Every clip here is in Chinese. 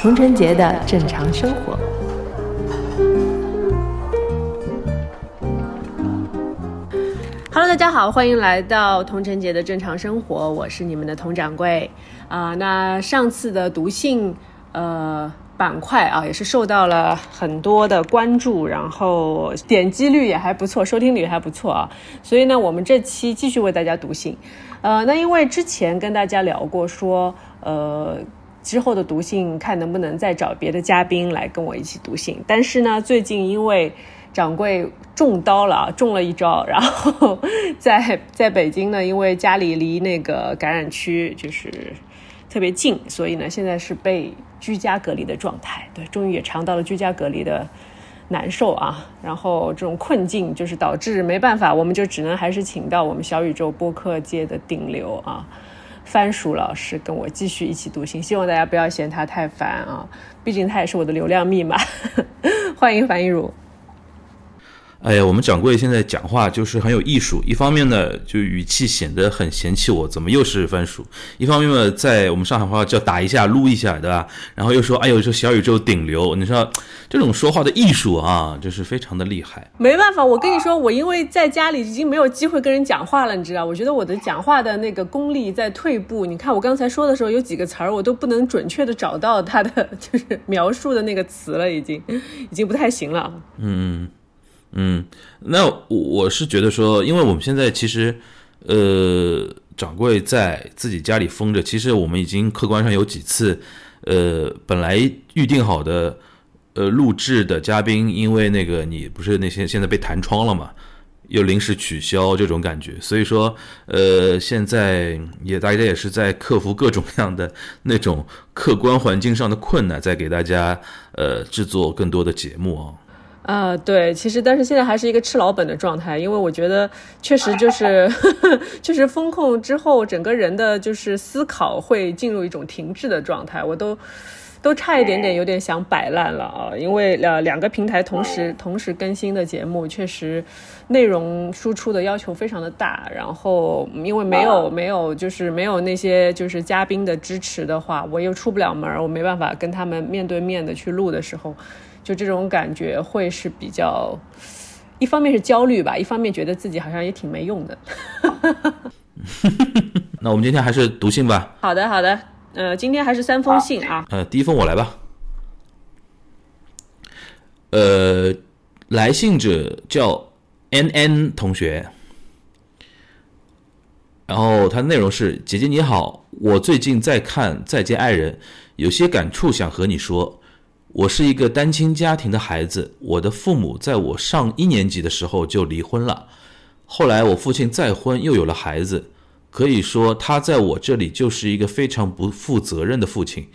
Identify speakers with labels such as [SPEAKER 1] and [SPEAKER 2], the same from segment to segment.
[SPEAKER 1] 童晨杰的正常生活。Hello，大家好，欢迎来到童晨杰的正常生活，我是你们的童掌柜啊、那上次的读信呃板块啊，也是受到了很多的关注，然后点击率也还不错，收听率还不错啊。所以呢，我们这期继续为大家读信。呃，那因为之前跟大家聊过说，呃。之后的读信看能不能再找别的嘉宾来跟我一起读信，但是呢，最近因为掌柜中刀了，中了一招，然后在在北京呢，因为家里离那个感染区就是特别近，所以呢，现在是被居家隔离的状态。对，终于也尝到了居家隔离的难受啊，然后这种困境就是导致没办法，我们就只能还是请到我们小宇宙播客界的顶流啊。番薯老师跟我继续一起读心，希望大家不要嫌他太烦啊，毕竟他也是我的流量密码。欢迎樊一茹。
[SPEAKER 2] 哎呀，我们掌柜现在讲话就是很有艺术，一方面呢，就语气显得很嫌弃我，怎么又是番薯；一方面呢，在我们上海话叫打一下、撸一下，对吧？然后又说，哎呦，这小宇宙顶流，你说这种说话的艺术啊，就是非常的厉害。
[SPEAKER 1] 没办法，我跟你说，我因为在家里已经没有机会跟人讲话了，你知道？我觉得我的讲话的那个功力在退步。你看我刚才说的时候，有几个词儿我都不能准确的找到它的就是描述的那个词了，已经已经不太行了。
[SPEAKER 2] 嗯。嗯，那我我是觉得说，因为我们现在其实，呃，掌柜在自己家里封着，其实我们已经客观上有几次，呃，本来预定好的，呃，录制的嘉宾，因为那个你不是那些现在被弹窗了嘛，又临时取消这种感觉，所以说，呃，现在也大家也是在克服各种各样的那种客观环境上的困难，在给大家呃制作更多的节目啊。
[SPEAKER 1] 啊，对，其实但是现在还是一个吃老本的状态，因为我觉得确实就是 确实风控之后，整个人的就是思考会进入一种停滞的状态，我都都差一点点有点想摆烂了啊，因为呃两个平台同时同时更新的节目，确实内容输出的要求非常的大，然后因为没有没有就是没有那些就是嘉宾的支持的话，我又出不了门，我没办法跟他们面对面的去录的时候。就这种感觉会是比较，一方面是焦虑吧，一方面觉得自己好像也挺没用的。
[SPEAKER 2] 那我们今天还是读信吧。
[SPEAKER 1] 好的，好的。呃，今天还是三封信啊。
[SPEAKER 2] 呃，第一封我来吧。呃，来信者叫 N N 同学，然后他的内容是：姐姐你好，我最近在看《再见爱人》，有些感触想和你说。我是一个单亲家庭的孩子，我的父母在我上一年级的时候就离婚了，后来我父亲再婚又有了孩子，可以说他在我这里就是一个非常不负责任的父亲。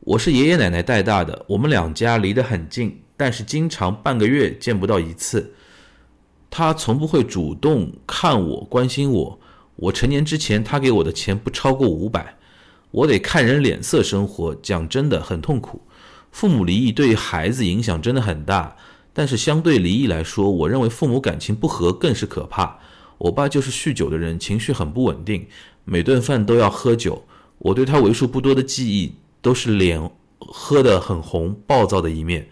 [SPEAKER 2] 我是爷爷奶奶带大的，我们两家离得很近，但是经常半个月见不到一次。他从不会主动看我、关心我。我成年之前，他给我的钱不超过五百，我得看人脸色生活，讲真的很痛苦。父母离异对孩子影响真的很大，但是相对离异来说，我认为父母感情不和更是可怕。我爸就是酗酒的人，情绪很不稳定，每顿饭都要喝酒。我对他为数不多的记忆都是脸喝得很红、暴躁的一面。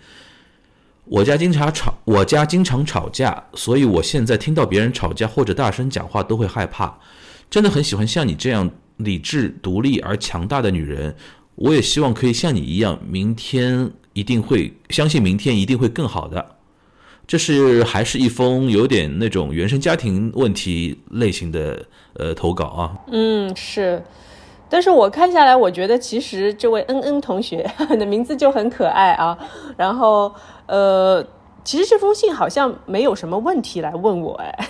[SPEAKER 2] 我家经常吵，我家经常吵架，所以我现在听到别人吵架或者大声讲话都会害怕。真的很喜欢像你这样理智、独立而强大的女人。我也希望可以像你一样，明天一定会相信明天一定会更好的。这是还是一封有点那种原生家庭问题类型的呃投稿啊。
[SPEAKER 1] 嗯，是。但是我看下来，我觉得其实这位恩恩同学 的名字就很可爱啊。然后呃，其实这封信好像没有什么问题来问我哎，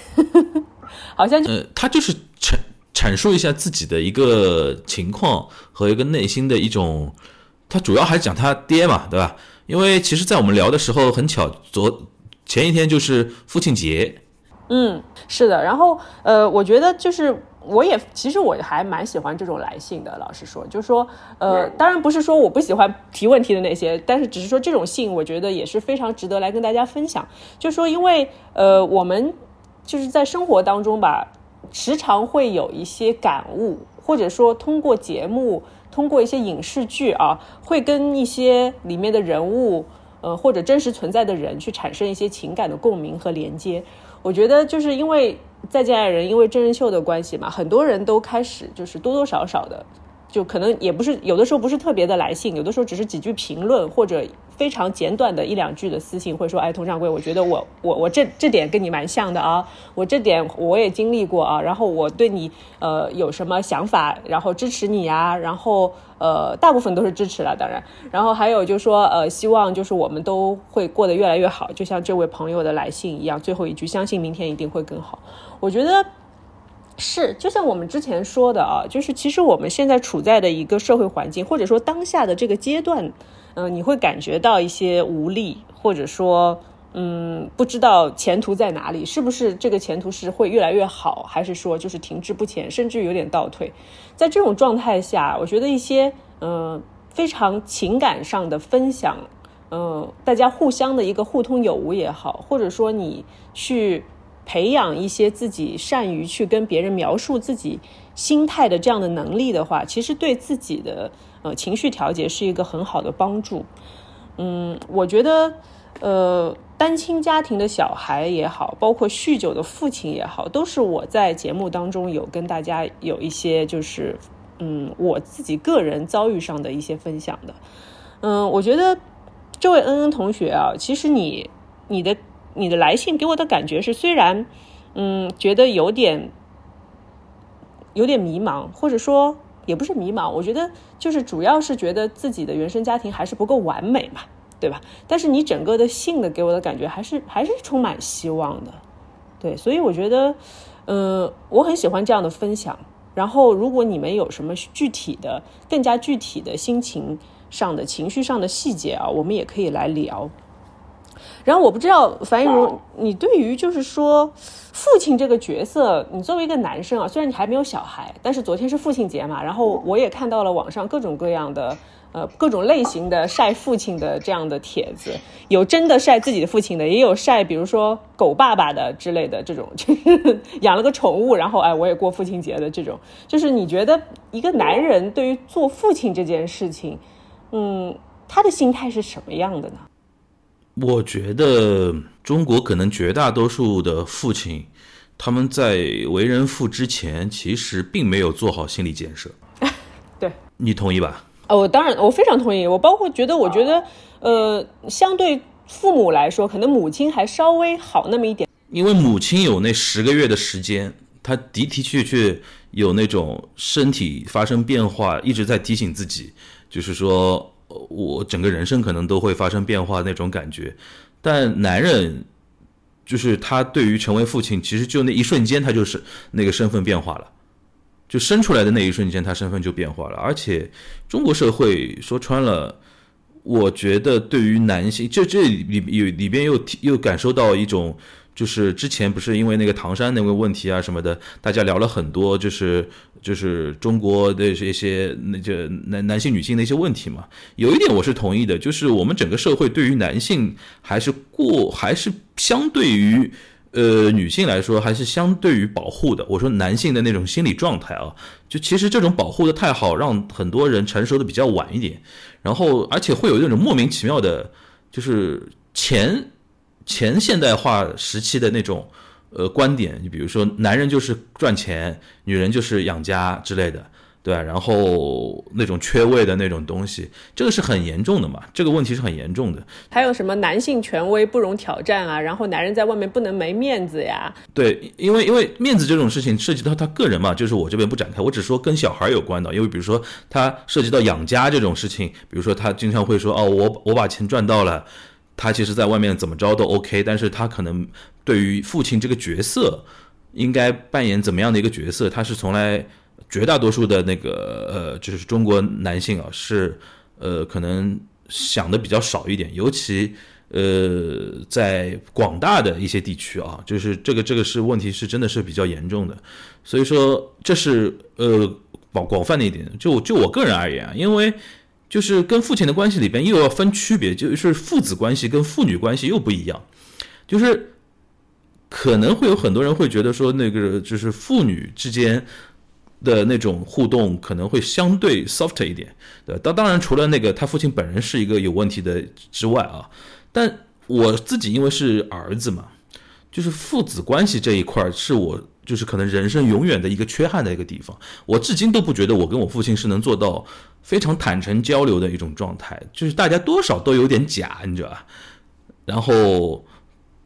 [SPEAKER 1] 好像
[SPEAKER 2] 呃，他就是成。阐述一下自己的一个情况和一个内心的一种，他主要还是讲他爹嘛，对吧？因为其实，在我们聊的时候，很巧，昨前一天就是父亲节。
[SPEAKER 1] 嗯，是的。然后，呃，我觉得就是我也其实我还蛮喜欢这种来信的，老实说，就是说，呃，当然不是说我不喜欢提问题的那些，但是只是说这种信，我觉得也是非常值得来跟大家分享。就是说，因为呃，我们就是在生活当中吧，时常会有一些感悟，或者说通过节目，通过一些影视剧啊，会跟一些里面的人物，呃，或者真实存在的人去产生一些情感的共鸣和连接。我觉得就是因为。再见爱人，因为真人秀的关系嘛，很多人都开始就是多多少少的，就可能也不是有的时候不是特别的来信，有的时候只是几句评论或者。非常简短的一两句的私信，会说：“哎，佟掌柜，我觉得我我我这这点跟你蛮像的啊，我这点我也经历过啊，然后我对你呃有什么想法，然后支持你啊，然后呃大部分都是支持了，当然，然后还有就是说呃希望就是我们都会过得越来越好，就像这位朋友的来信一样，最后一句相信明天一定会更好。我觉得是，就像我们之前说的啊，就是其实我们现在处在的一个社会环境，或者说当下的这个阶段。嗯，你会感觉到一些无力，或者说，嗯，不知道前途在哪里，是不是这个前途是会越来越好，还是说就是停滞不前，甚至有点倒退？在这种状态下，我觉得一些嗯非常情感上的分享，嗯，大家互相的一个互通有无也好，或者说你去培养一些自己善于去跟别人描述自己心态的这样的能力的话，其实对自己的。呃，情绪调节是一个很好的帮助。嗯，我觉得，呃，单亲家庭的小孩也好，包括酗酒的父亲也好，都是我在节目当中有跟大家有一些，就是嗯，我自己个人遭遇上的一些分享的。嗯，我觉得这位恩恩同学啊，其实你你的你的来信给我的感觉是，虽然嗯，觉得有点有点迷茫，或者说。也不是迷茫，我觉得就是主要是觉得自己的原生家庭还是不够完美嘛，对吧？但是你整个的性的给我的感觉还是还是充满希望的，对，所以我觉得，嗯，我很喜欢这样的分享。然后，如果你们有什么具体的、更加具体的心情上的情绪上的细节啊，我们也可以来聊。然后我不知道樊一茹，你对于就是说父亲这个角色，你作为一个男生啊，虽然你还没有小孩，但是昨天是父亲节嘛，然后我也看到了网上各种各样的呃各种类型的晒父亲的这样的帖子，有真的晒自己的父亲的，也有晒比如说狗爸爸的之类的这种，就 是养了个宠物，然后哎我也过父亲节的这种，就是你觉得一个男人对于做父亲这件事情，嗯，他的心态是什么样的呢？
[SPEAKER 2] 我觉得中国可能绝大多数的父亲，他们在为人父之前，其实并没有做好心理建设。
[SPEAKER 1] 对，
[SPEAKER 2] 你同意吧？
[SPEAKER 1] 哦，我当然，我非常同意。我包括觉得，我觉得，呃，相对父母来说，可能母亲还稍微好那么一点。
[SPEAKER 2] 因为母亲有那十个月的时间，她的的确确有那种身体发生变化，一直在提醒自己，就是说。我整个人生可能都会发生变化那种感觉，但男人就是他对于成为父亲，其实就那一瞬间，他就是那个身份变化了，就生出来的那一瞬间，他身份就变化了。而且中国社会说穿了，我觉得对于男性，就这里有里边又又感受到一种。就是之前不是因为那个唐山那个问题啊什么的，大家聊了很多，就是就是中国的一些那就男男性女性的一些问题嘛。有一点我是同意的，就是我们整个社会对于男性还是过还是相对于呃女性来说还是相对于保护的。我说男性的那种心理状态啊，就其实这种保护的太好，让很多人成熟的比较晚一点，然后而且会有那种莫名其妙的，就是前。前现代化时期的那种，呃，观点，你比如说，男人就是赚钱，女人就是养家之类的，对吧？然后那种缺位的那种东西，这个是很严重的嘛？这个问题是很严重的。
[SPEAKER 1] 还有什么男性权威不容挑战啊？然后男人在外面不能没面子呀？
[SPEAKER 2] 对，因为因为面子这种事情涉及到他个人嘛，就是我这边不展开，我只说跟小孩有关的。因为比如说他涉及到养家这种事情，比如说他经常会说，哦，我我把钱赚到了。他其实，在外面怎么着都 OK，但是他可能对于父亲这个角色，应该扮演怎么样的一个角色，他是从来绝大多数的那个呃，就是中国男性啊，是呃可能想的比较少一点，尤其呃，在广大的一些地区啊，就是这个这个是问题是真的是比较严重的，所以说这是呃广广泛的一点。就就我个人而言啊，因为就是跟父亲的关系里边又要分区别，就是父子关系跟父女关系又不一样，就是可能会有很多人会觉得说那个就是父女之间。的那种互动可能会相对 soft 一点，对当当然除了那个他父亲本人是一个有问题的之外啊，但我自己因为是儿子嘛，就是父子关系这一块是我就是可能人生永远的一个缺憾的一个地方。我至今都不觉得我跟我父亲是能做到非常坦诚交流的一种状态，就是大家多少都有点假，你知道吧？然后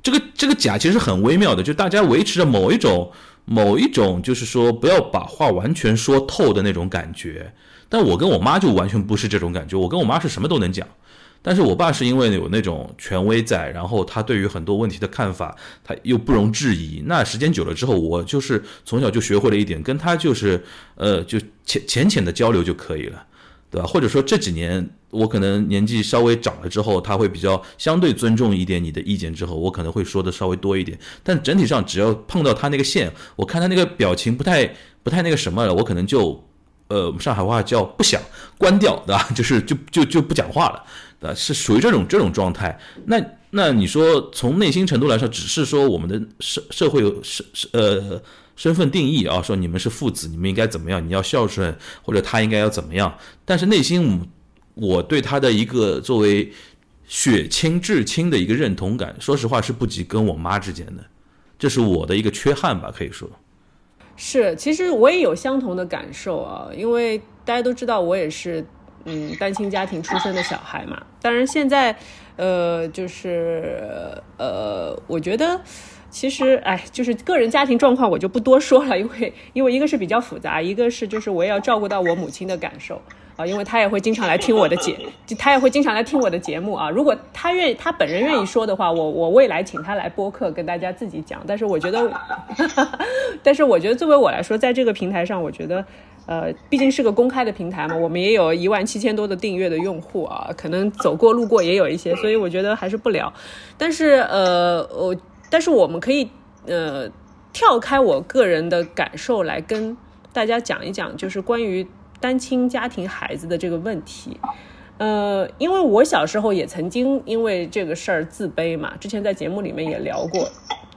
[SPEAKER 2] 这个这个假其实很微妙的，就大家维持着某一种。某一种就是说不要把话完全说透的那种感觉，但我跟我妈就完全不是这种感觉。我跟我妈是什么都能讲，但是我爸是因为有那种权威在，然后他对于很多问题的看法他又不容置疑。那时间久了之后，我就是从小就学会了一点，跟他就是呃就浅浅浅的交流就可以了。对吧？或者说这几年我可能年纪稍微长了之后，他会比较相对尊重一点你的意见之后，我可能会说的稍微多一点。但整体上，只要碰到他那个线，我看他那个表情不太不太那个什么了，我可能就呃上海话叫不想关掉，对吧？就是就就就不讲话了，对吧？是属于这种这种状态。那那你说从内心程度来说，只是说我们的社社会社呃。身份定义啊，说你们是父子，你们应该怎么样？你要孝顺，或者他应该要怎么样？但是内心，我对他的一个作为血亲至亲的一个认同感，说实话是不及跟我妈之间的，这是我的一个缺憾吧，可以说。
[SPEAKER 1] 是，其实我也有相同的感受啊，因为大家都知道我也是嗯单亲家庭出生的小孩嘛。当然现在，呃，就是呃，我觉得。其实，哎，就是个人家庭状况，我就不多说了，因为因为一个是比较复杂，一个是就是我也要照顾到我母亲的感受啊，因为他也会经常来听我的节，他也会经常来听我的节目啊。如果他愿意，他本人愿意说的话，我我未来请他来播客跟大家自己讲。但是我觉得，但是我觉得作为我来说，在这个平台上，我觉得，呃，毕竟是个公开的平台嘛，我们也有一万七千多的订阅的用户啊，可能走过路过也有一些，所以我觉得还是不聊。但是，呃，我。但是我们可以，呃，跳开我个人的感受来跟大家讲一讲，就是关于单亲家庭孩子的这个问题。呃，因为我小时候也曾经因为这个事儿自卑嘛，之前在节目里面也聊过，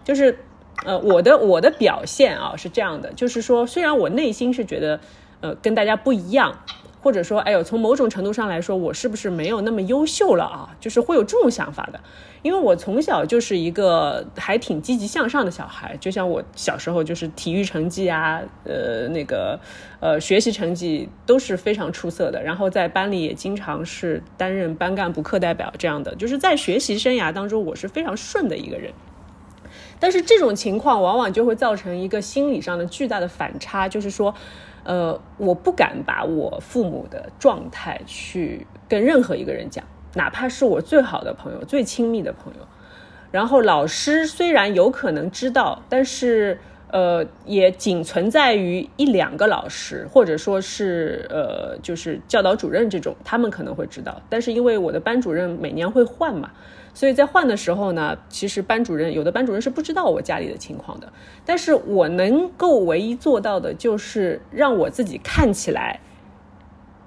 [SPEAKER 1] 就是，呃，我的我的表现啊是这样的，就是说，虽然我内心是觉得，呃，跟大家不一样。或者说，哎呦，从某种程度上来说，我是不是没有那么优秀了啊？就是会有这种想法的，因为我从小就是一个还挺积极向上的小孩，就像我小时候就是体育成绩啊，呃，那个呃学习成绩都是非常出色的，然后在班里也经常是担任班干部、课代表这样的，就是在学习生涯当中我是非常顺的一个人。但是这种情况往往就会造成一个心理上的巨大的反差，就是说。呃，我不敢把我父母的状态去跟任何一个人讲，哪怕是我最好的朋友、最亲密的朋友。然后老师虽然有可能知道，但是呃，也仅存在于一两个老师，或者说是呃，就是教导主任这种，他们可能会知道。但是因为我的班主任每年会换嘛。所以在换的时候呢，其实班主任有的班主任是不知道我家里的情况的，但是我能够唯一做到的就是让我自己看起来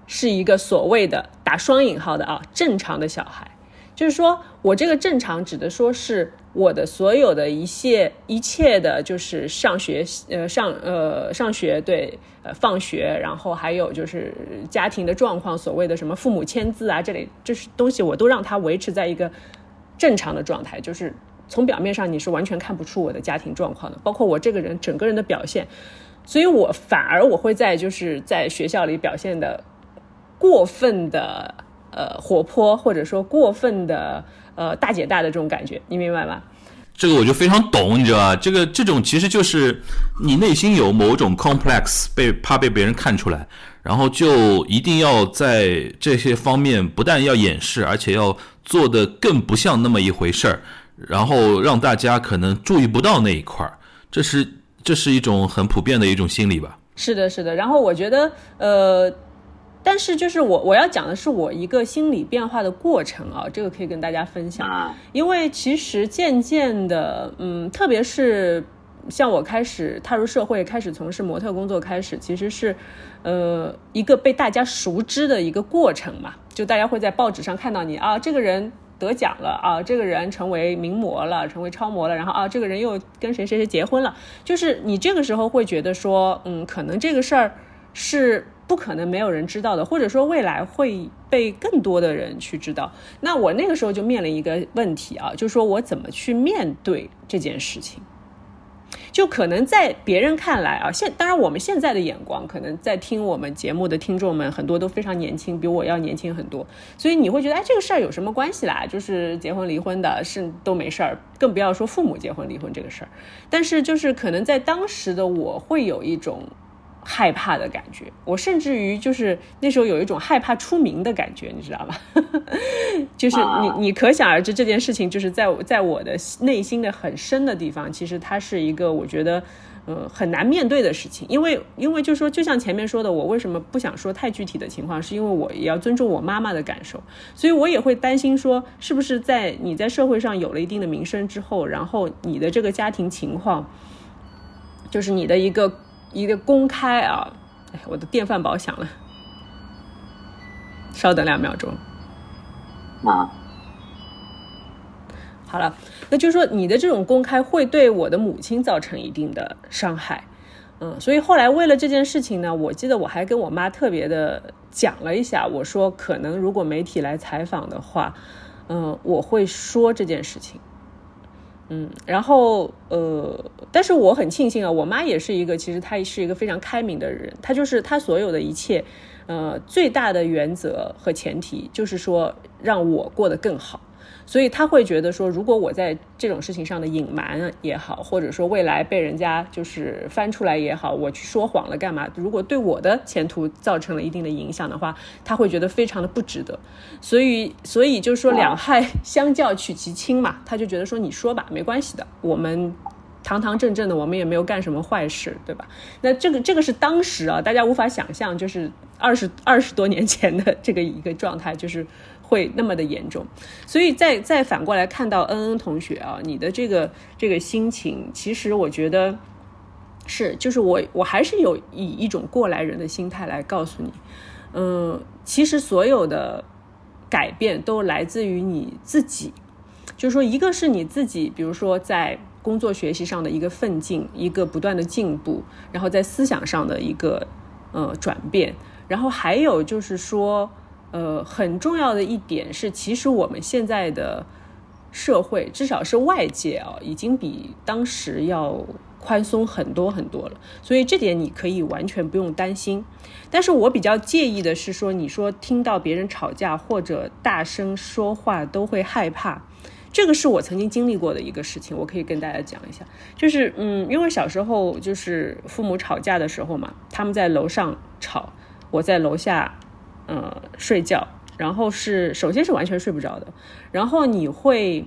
[SPEAKER 1] 是一个所谓的打双引号的啊正常的小孩，就是说我这个正常指的说是我的所有的一切一切的，就是上学呃上呃上学对呃放学，然后还有就是家庭的状况，所谓的什么父母签字啊这类这是东西，我都让他维持在一个。正常的状态就是从表面上你是完全看不出我的家庭状况的，包括我这个人整个人的表现，所以我反而我会在就是在学校里表现的过分的呃活泼，或者说过分的呃大姐大的这种感觉，你明白吗？
[SPEAKER 2] 这个我就非常懂，你知道吧？这个这种其实就是你内心有某种 complex，被怕被别人看出来，然后就一定要在这些方面不但要掩饰，而且要。做的更不像那么一回事儿，然后让大家可能注意不到那一块儿，这是这是一种很普遍的一种心理吧？
[SPEAKER 1] 是的，是的。然后我觉得，呃，但是就是我我要讲的是我一个心理变化的过程啊，这个可以跟大家分享。因为其实渐渐的，嗯，特别是像我开始踏入社会，开始从事模特工作开始，其实是呃一个被大家熟知的一个过程嘛。就大家会在报纸上看到你啊，这个人得奖了啊，这个人成为名模了，成为超模了，然后啊，这个人又跟谁谁谁结婚了，就是你这个时候会觉得说，嗯，可能这个事儿是。不可能没有人知道的，或者说未来会被更多的人去知道。那我那个时候就面临一个问题啊，就是说我怎么去面对这件事情？就可能在别人看来啊，现当然我们现在的眼光，可能在听我们节目的听众们很多都非常年轻，比我要年轻很多，所以你会觉得哎，这个事儿有什么关系啦？就是结婚离婚的是都没事儿，更不要说父母结婚离婚这个事儿。但是就是可能在当时的我会有一种。害怕的感觉，我甚至于就是那时候有一种害怕出名的感觉，你知道吧？就是你你可想而知这件事情，就是在在我的内心的很深的地方，其实它是一个我觉得呃很难面对的事情，因为因为就是说，就像前面说的，我为什么不想说太具体的情况，是因为我也要尊重我妈妈的感受，所以我也会担心说，是不是在你在社会上有了一定的名声之后，然后你的这个家庭情况，就是你的一个。一个公开啊，哎，我的电饭煲响了，稍等两秒钟。
[SPEAKER 3] 啊，
[SPEAKER 1] 好了，那就是说你的这种公开会对我的母亲造成一定的伤害，嗯，所以后来为了这件事情呢，我记得我还跟我妈特别的讲了一下，我说可能如果媒体来采访的话，嗯，我会说这件事情。嗯，然后呃，但是我很庆幸啊，我妈也是一个，其实她是一个非常开明的人，她就是她所有的一切，呃，最大的原则和前提就是说让我过得更好。所以他会觉得说，如果我在这种事情上的隐瞒也好，或者说未来被人家就是翻出来也好，我去说谎了干嘛？如果对我的前途造成了一定的影响的话，他会觉得非常的不值得。所以，所以就是说两害相较取其轻嘛，他就觉得说你说吧，没关系的，我们堂堂正正的，我们也没有干什么坏事，对吧？那这个这个是当时啊，大家无法想象，就是二十二十多年前的这个一个状态，就是。会那么的严重，所以再再反过来看到恩恩同学啊，你的这个这个心情，其实我觉得是，就是我我还是有以一种过来人的心态来告诉你，嗯，其实所有的改变都来自于你自己，就是说，一个是你自己，比如说在工作学习上的一个奋进，一个不断的进步，然后在思想上的一个呃转变，然后还有就是说。呃，很重要的一点是，其实我们现在的社会，至少是外界啊，已经比当时要宽松很多很多了。所以这点你可以完全不用担心。但是我比较介意的是说，你说听到别人吵架或者大声说话都会害怕，这个是我曾经经历过的一个事情，我可以跟大家讲一下。就是嗯，因为小时候就是父母吵架的时候嘛，他们在楼上吵，我在楼下。呃，睡觉，然后是首先是完全睡不着的，然后你会，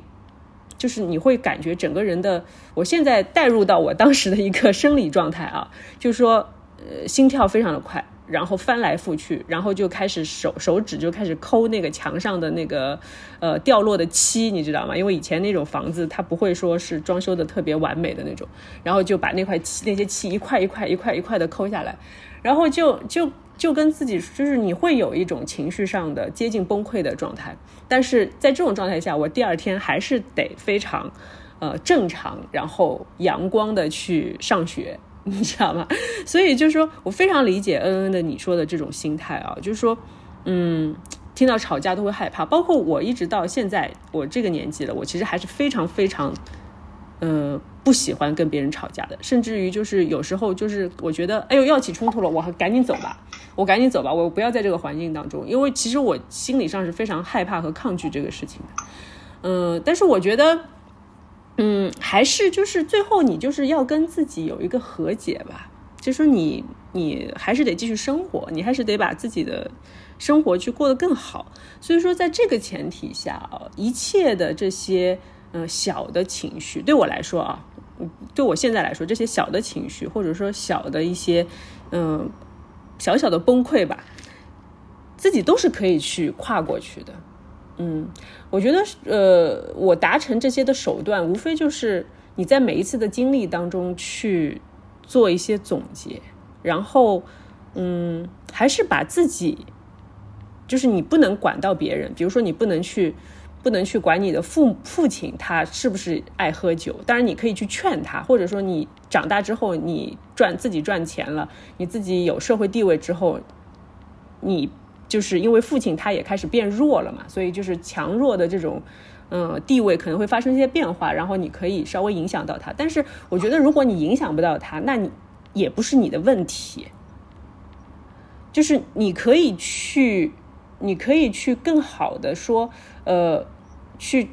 [SPEAKER 1] 就是你会感觉整个人的，我现在带入到我当时的一个生理状态啊，就是说，呃，心跳非常的快，然后翻来覆去，然后就开始手手指就开始抠那个墙上的那个呃掉落的漆，你知道吗？因为以前那种房子它不会说是装修的特别完美的那种，然后就把那块漆那些漆一块一块一块一块的抠下来，然后就就。就跟自己就是你会有一种情绪上的接近崩溃的状态，但是在这种状态下，我第二天还是得非常，呃正常，然后阳光的去上学，你知道吗？所以就是说我非常理解恩恩的你说的这种心态啊，就是说，嗯，听到吵架都会害怕，包括我一直到现在我这个年纪了，我其实还是非常非常。呃，不喜欢跟别人吵架的，甚至于就是有时候就是我觉得，哎呦要起冲突了，我赶紧走吧，我赶紧走吧，我不要在这个环境当中，因为其实我心理上是非常害怕和抗拒这个事情的。嗯，但是我觉得，嗯，还是就是最后你就是要跟自己有一个和解吧，就说你你还是得继续生活，你还是得把自己的生活去过得更好。所以说，在这个前提下啊，一切的这些。嗯，小的情绪对我来说啊，对我现在来说，这些小的情绪或者说小的一些，嗯，小小的崩溃吧，自己都是可以去跨过去的。嗯，我觉得呃，我达成这些的手段，无非就是你在每一次的经历当中去做一些总结，然后嗯，还是把自己，就是你不能管到别人，比如说你不能去。不能去管你的父父亲他是不是爱喝酒，当然你可以去劝他，或者说你长大之后你赚自己赚钱了，你自己有社会地位之后，你就是因为父亲他也开始变弱了嘛，所以就是强弱的这种嗯地位可能会发生一些变化，然后你可以稍微影响到他，但是我觉得如果你影响不到他，那你也不是你的问题，就是你可以去。你可以去更好的说，呃，去，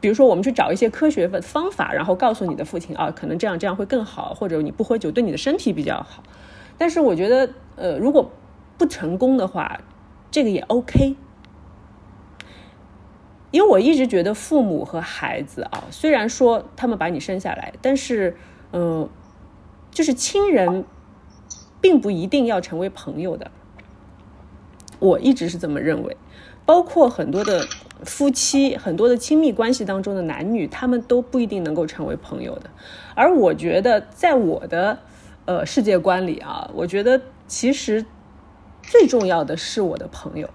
[SPEAKER 1] 比如说我们去找一些科学的方法，然后告诉你的父亲啊，可能这样这样会更好，或者你不喝酒对你的身体比较好。但是我觉得，呃，如果不成功的话，这个也 OK。因为我一直觉得父母和孩子啊，虽然说他们把你生下来，但是，嗯，就是亲人，并不一定要成为朋友的。我一直是这么认为，包括很多的夫妻、很多的亲密关系当中的男女，他们都不一定能够成为朋友的。而我觉得，在我的呃世界观里啊，我觉得其实最重要的是我的朋友，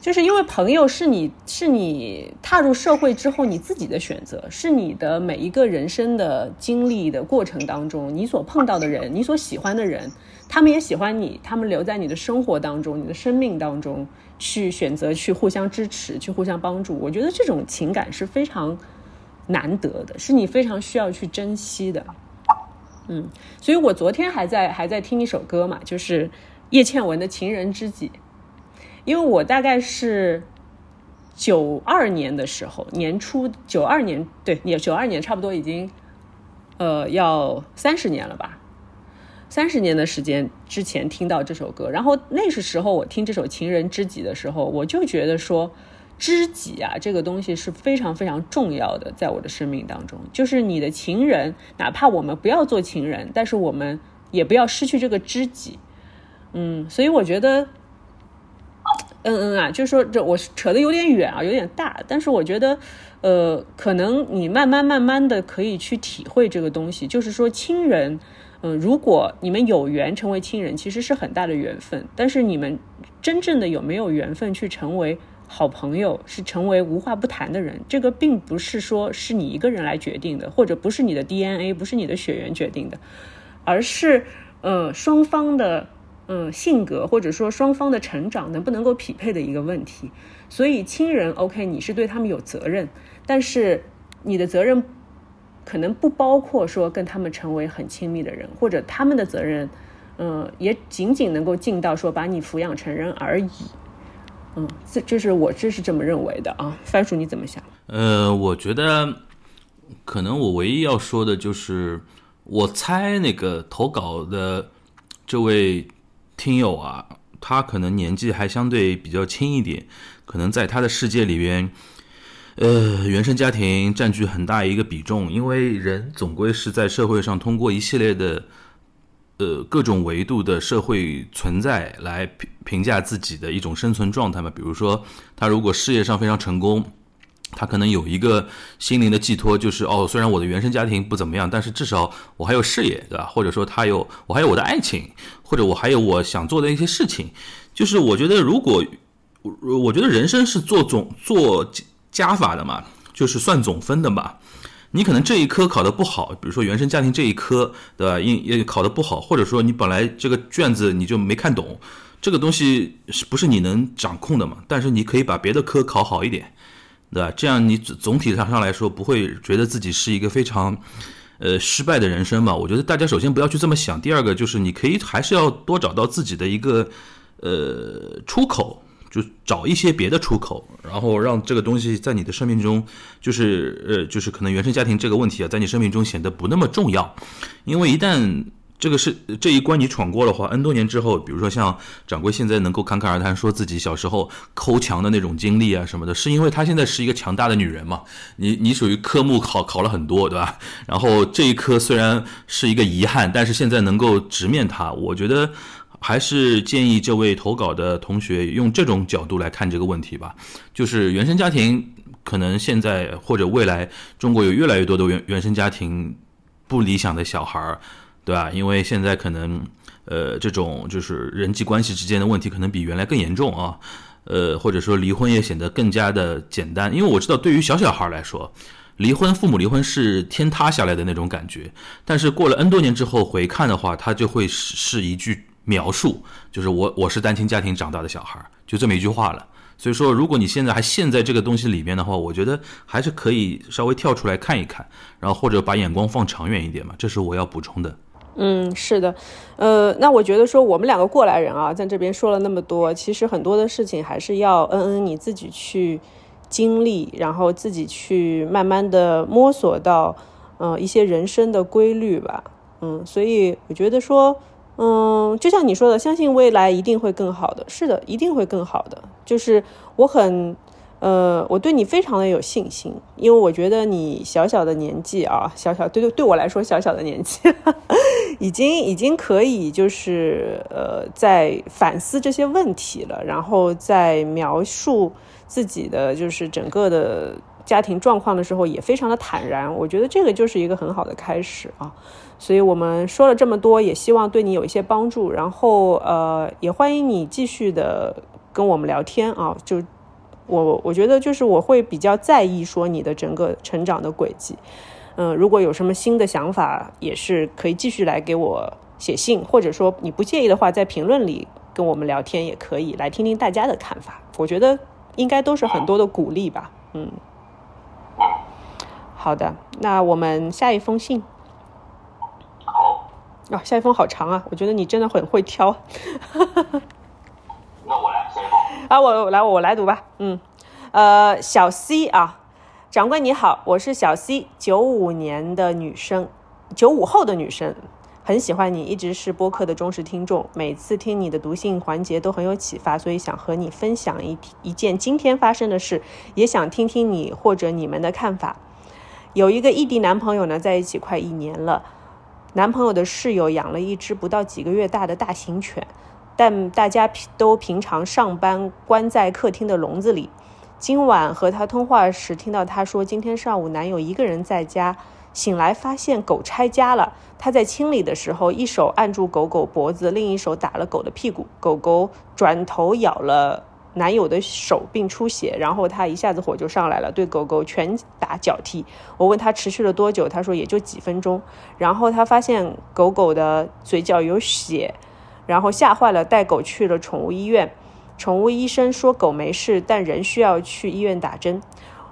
[SPEAKER 1] 就是因为朋友是你是你踏入社会之后你自己的选择，是你的每一个人生的经历的过程当中，你所碰到的人，你所喜欢的人。他们也喜欢你，他们留在你的生活当中、你的生命当中，去选择去互相支持、去互相帮助。我觉得这种情感是非常难得的，是你非常需要去珍惜的。嗯，所以我昨天还在还在听一首歌嘛，就是叶倩文的《情人知己》，因为我大概是九二年的时候年初，九二年对，也九二年差不多已经呃要三十年了吧。三十年的时间之前听到这首歌，然后那是时候我听这首《情人知己》的时候，我就觉得说，知己啊这个东西是非常非常重要的，在我的生命当中，就是你的情人，哪怕我们不要做情人，但是我们也不要失去这个知己。嗯，所以我觉得，嗯嗯啊，就是说这我扯得有点远啊，有点大，但是我觉得，呃，可能你慢慢慢慢的可以去体会这个东西，就是说亲人。嗯，如果你们有缘成为亲人，其实是很大的缘分。但是你们真正的有没有缘分去成为好朋友，是成为无话不谈的人，这个并不是说是你一个人来决定的，或者不是你的 DNA，不是你的血缘决定的，而是呃双方的嗯性格或者说双方的成长能不能够匹配的一个问题。所以亲人 OK，你是对他们有责任，但是你的责任。可能不包括说跟他们成为很亲密的人，或者他们的责任，嗯，也仅仅能够尽到说把你抚养成人而已。嗯，这就是我这是这么认为的啊。番薯你怎么想？
[SPEAKER 2] 呃，我觉得可能我唯一要说的就是，我猜那个投稿的这位听友啊，他可能年纪还相对比较轻一点，可能在他的世界里边。呃，原生家庭占据很大一个比重，因为人总归是在社会上通过一系列的，呃，各种维度的社会存在来评评价自己的一种生存状态嘛。比如说，他如果事业上非常成功，他可能有一个心灵的寄托，就是哦，虽然我的原生家庭不怎么样，但是至少我还有事业，对吧？或者说他有我还有我的爱情，或者我还有我想做的一些事情。就是我觉得，如果我我觉得人生是做总做。加法的嘛，就是算总分的嘛。你可能这一科考得不好，比如说原生家庭这一科，对吧？因也考得不好，或者说你本来这个卷子你就没看懂，这个东西是不是你能掌控的嘛？但是你可以把别的科考好一点，对吧？这样你总体上上来说不会觉得自己是一个非常，呃，失败的人生嘛？我觉得大家首先不要去这么想。第二个就是你可以还是要多找到自己的一个，呃，出口。就找一些别的出口，然后让这个东西在你的生命中，就是呃，就是可能原生家庭这个问题啊，在你生命中显得不那么重要。因为一旦这个是这一关你闯过的话，N 多年之后，比如说像掌柜现在能够侃侃而谈，说自己小时候抠墙的那种经历啊什么的，是因为她现在是一个强大的女人嘛。你你属于科目考考了很多，对吧？然后这一科虽然是一个遗憾，但是现在能够直面它，我觉得。还是建议这位投稿的同学用这种角度来看这个问题吧。就是原生家庭可能现在或者未来中国有越来越多的原原生家庭不理想的小孩儿，对吧？因为现在可能呃这种就是人际关系之间的问题可能比原来更严重啊。呃，或者说离婚也显得更加的简单，因为我知道对于小小孩来说，离婚父母离婚是天塌下来的那种感觉。但是过了 N 多年之后回看的话，他就会是是一句描述，就是我我是单亲家庭长大的小孩，就这么一句话了。所以说，如果你现在还陷在这个东西里面的话，我觉得还是可以稍微跳出来看一看，然后或者把眼光放长远一点嘛。这是我要补充的。
[SPEAKER 1] 嗯，是的，呃，那我觉得说我们两个过来人啊，在这边说了那么多，其实很多的事情还是要嗯嗯你自己去经历，然后自己去慢慢的摸索到，呃，一些人生的规律吧。嗯，所以我觉得说，嗯，就像你说的，相信未来一定会更好的。是的，一定会更好的。就是我很。呃，我对你非常的有信心，因为我觉得你小小的年纪啊，小小对对对我来说小小的年纪，已经已经可以就是呃在反思这些问题了，然后在描述自己的就是整个的家庭状况的时候，也非常的坦然。我觉得这个就是一个很好的开始啊，所以我们说了这么多，也希望对你有一些帮助，然后呃也欢迎你继续的跟我们聊天啊，就。我我觉得就是我会比较在意说你的整个成长的轨迹，嗯，如果有什么新的想法，也是可以继续来给我写信，或者说你不介意的话，在评论里跟我们聊天也可以，来听听大家的看法。我觉得应该都是很多的鼓励吧，嗯。好的，那我们下一封信。
[SPEAKER 3] 好。
[SPEAKER 1] 啊，下一封好长啊，我觉得你真的很会挑。
[SPEAKER 3] 那我来下一封。
[SPEAKER 1] 啊，我来，我来读吧。嗯，呃，小 C 啊，掌柜你好，我是小 C，九五年的女生，九五后的女生，很喜欢你，一直是播客的忠实听众，每次听你的读信环节都很有启发，所以想和你分享一一件今天发生的事，也想听听你或者你们的看法。有一个异地男朋友呢，在一起快一年了，男朋友的室友养了一只不到几个月大的大型犬。但大家都平常上班关在客厅的笼子里。今晚和他通话时，听到他说今天上午男友一个人在家，醒来发现狗拆家了。他在清理的时候，一手按住狗狗脖子，另一手打了狗的屁股。狗狗转头咬了男友的手并出血，然后他一下子火就上来了，对狗狗拳打脚踢。我问他持续了多久，他说也就几分钟。然后他发现狗狗的嘴角有血。然后吓坏了，带狗去了宠物医院。宠物医生说狗没事，但人需要去医院打针。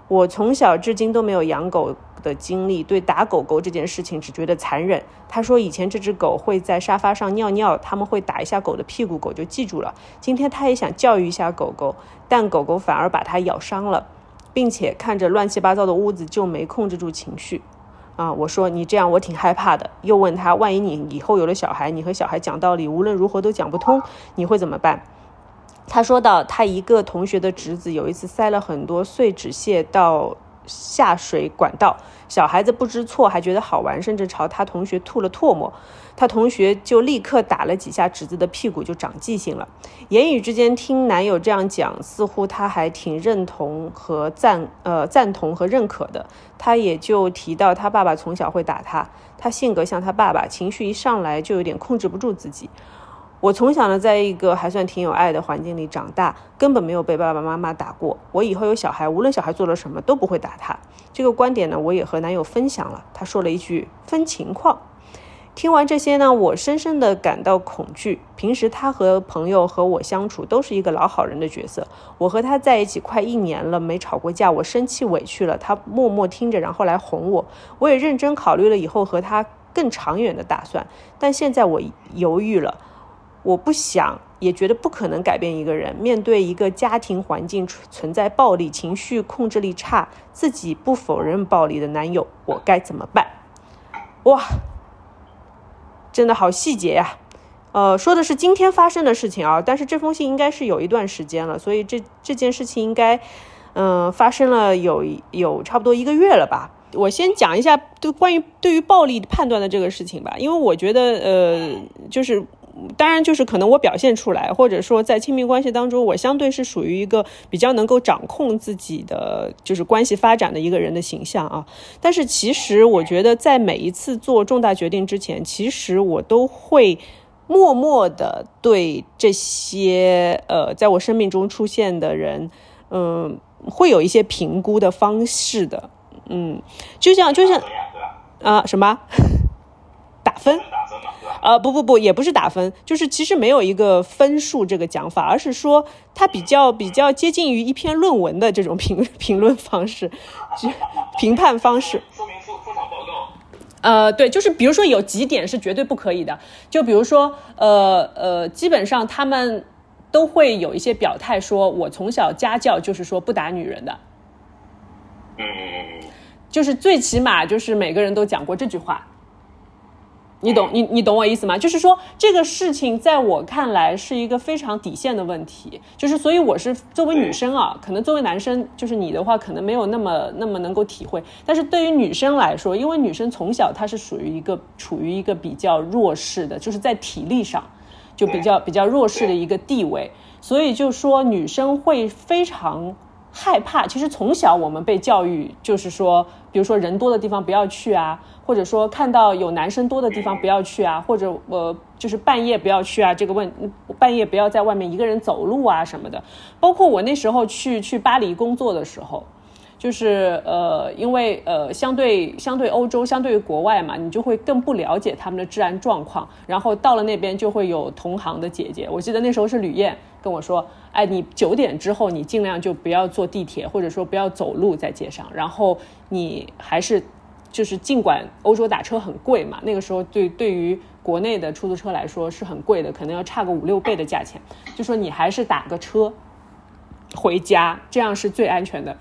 [SPEAKER 1] 我从小至今都没有养狗的经历，对打狗狗这件事情只觉得残忍。他说以前这只狗会在沙发上尿尿，他们会打一下狗的屁股，狗就记住了。今天他也想教育一下狗狗，但狗狗反而把它咬伤了，并且看着乱七八糟的屋子就没控制住情绪。啊，我说你这样我挺害怕的。又问他，万一你以后有了小孩，你和小孩讲道理，无论如何都讲不通，你会怎么办？他说到，他一个同学的侄子有一次塞了很多碎纸屑到。下水管道，小孩子不知错，还觉得好玩，甚至朝他同学吐了唾沫。他同学就立刻打了几下侄子的屁股，就长记性了。言语之间听男友这样讲，似乎他还挺认同和赞呃赞同和认可的。他也就提到他爸爸从小会打他，他性格像他爸爸，情绪一上来就有点控制不住自己。我从小呢，在一个还算挺有爱的环境里长大，根本没有被爸爸妈妈打过。我以后有小孩，无论小孩做了什么，都不会打他。这个观点呢，我也和男友分享了。他说了一句“分情况”。听完这些呢，我深深的感到恐惧。平时他和朋友和我相处，都是一个老好人的角色。我和他在一起快一年了，没吵过架。我生气委屈了，他默默听着，然后来哄我。我也认真考虑了以后和他更长远的打算，但现在我犹豫了。我不想，也觉得不可能改变一个人。面对一个家庭环境存在暴力、情绪控制力差、自己不否认暴力的男友，我该怎么办？哇，真的好细节呀！呃，说的是今天发生的事情啊，但是这封信应该是有一段时间了，所以这这件事情应该，嗯，发生了有有差不多一个月了吧。我先讲一下对关于对于暴力判断的这个事情吧，因为我觉得，呃，就是。当然就是可能我表现出来，或者说在亲密关系当中，我相对是属于一个比较能够掌控自己的就是关系发展的一个人的形象啊。但是其实我觉得在每一次做重大决定之前，其实我都会默默的对这些呃在我生命中出现的人，嗯，会有一些评估的方式的。嗯，就像就像啊什么 打分。呃，不不不，也不是打分，就是其实没有一个分数这个讲法，而是说它比较比较接近于一篇论文的这种评 评论方式，评判方式。
[SPEAKER 3] 说明副副厂报告。
[SPEAKER 1] 呃，对，就是比如说有几点是绝对不可以的，就比如说，呃呃，基本上他们都会有一些表态，说我从小家教就是说不打女人的，
[SPEAKER 3] 嗯嗯嗯嗯。
[SPEAKER 1] 就是最起码就是每个人都讲过这句话。你懂你你懂我意思吗？就是说这个事情在我看来是一个非常底线的问题，就是所以我是作为女生啊，可能作为男生，就是你的话可能没有那么那么能够体会，但是对于女生来说，因为女生从小她是属于一个处于一个比较弱势的，就是在体力上就比较比较弱势的一个地位，所以就说女生会非常害怕。其实从小我们被教育就是说，比如说人多的地方不要去啊。或者说看到有男生多的地方不要去啊，或者呃就是半夜不要去啊，这个问半夜不要在外面一个人走路啊什么的。包括我那时候去去巴黎工作的时候，就是呃因为呃相对相对欧洲相对于国外嘛，你就会更不了解他们的治安状况。然后到了那边就会有同行的姐姐，我记得那时候是吕燕跟我说，哎你九点之后你尽量就不要坐地铁，或者说不要走路在街上，然后你还是。就是尽管欧洲打车很贵嘛，那个时候对对于国内的出租车来说是很贵的，可能要差个五六倍的价钱。就说你还是打个车回家，这样是最安全的。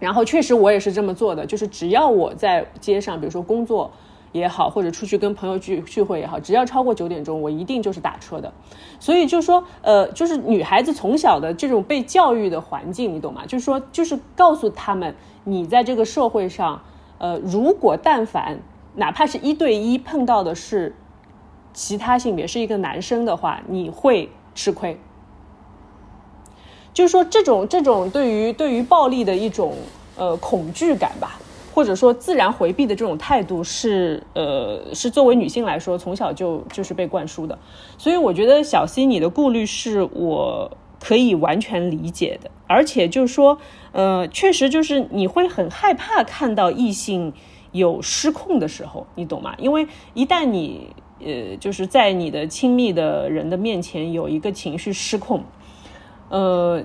[SPEAKER 1] 然后确实我也是这么做的，就是只要我在街上，比如说工作也好，或者出去跟朋友聚聚会也好，只要超过九点钟，我一定就是打车的。所以就说，呃，就是女孩子从小的这种被教育的环境，你懂吗？就是说，就是告诉他们，你在这个社会上。呃，如果但凡哪怕是一对一碰到的是其他性别是一个男生的话，你会吃亏。就是说，这种这种对于对于暴力的一种呃恐惧感吧，或者说自然回避的这种态度，是呃是作为女性来说从小就就是被灌输的。所以我觉得小 C 你的顾虑是我可以完全理解的，而且就是说。呃，确实就是你会很害怕看到异性有失控的时候，你懂吗？因为一旦你呃就是在你的亲密的人的面前有一个情绪失控，呃，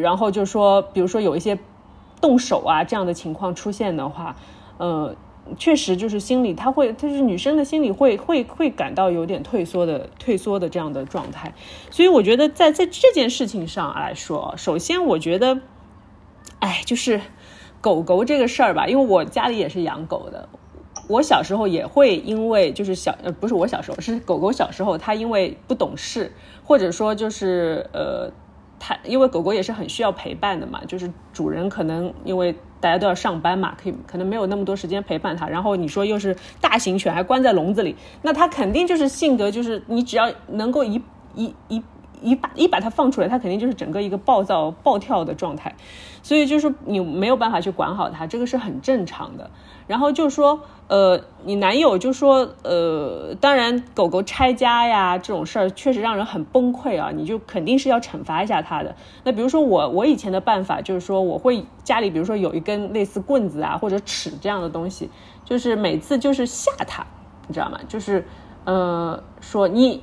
[SPEAKER 1] 然后就说，比如说有一些动手啊这样的情况出现的话，呃，确实就是心里他会，就是女生的心里会会会感到有点退缩的退缩的这样的状态。所以我觉得在在这件事情上来说，首先我觉得。哎，就是狗狗这个事儿吧，因为我家里也是养狗的，我小时候也会因为就是小呃不是我小时候是狗狗小时候，它因为不懂事，或者说就是呃它因为狗狗也是很需要陪伴的嘛，就是主人可能因为大家都要上班嘛，可以可能没有那么多时间陪伴它，然后你说又是大型犬还关在笼子里，那它肯定就是性格就是你只要能够一一一。一把一把它放出来，它肯定就是整个一个暴躁暴跳的状态，所以就是你没有办法去管好它，这个是很正常的。然后就说，呃，你男友就说，呃，当然狗狗拆家呀这种事儿确实让人很崩溃啊，你就肯定是要惩罚一下它的。那比如说我我以前的办法就是说，我会家里比如说有一根类似棍子啊或者尺这样的东西，就是每次就是吓它，你知道吗？就是呃说你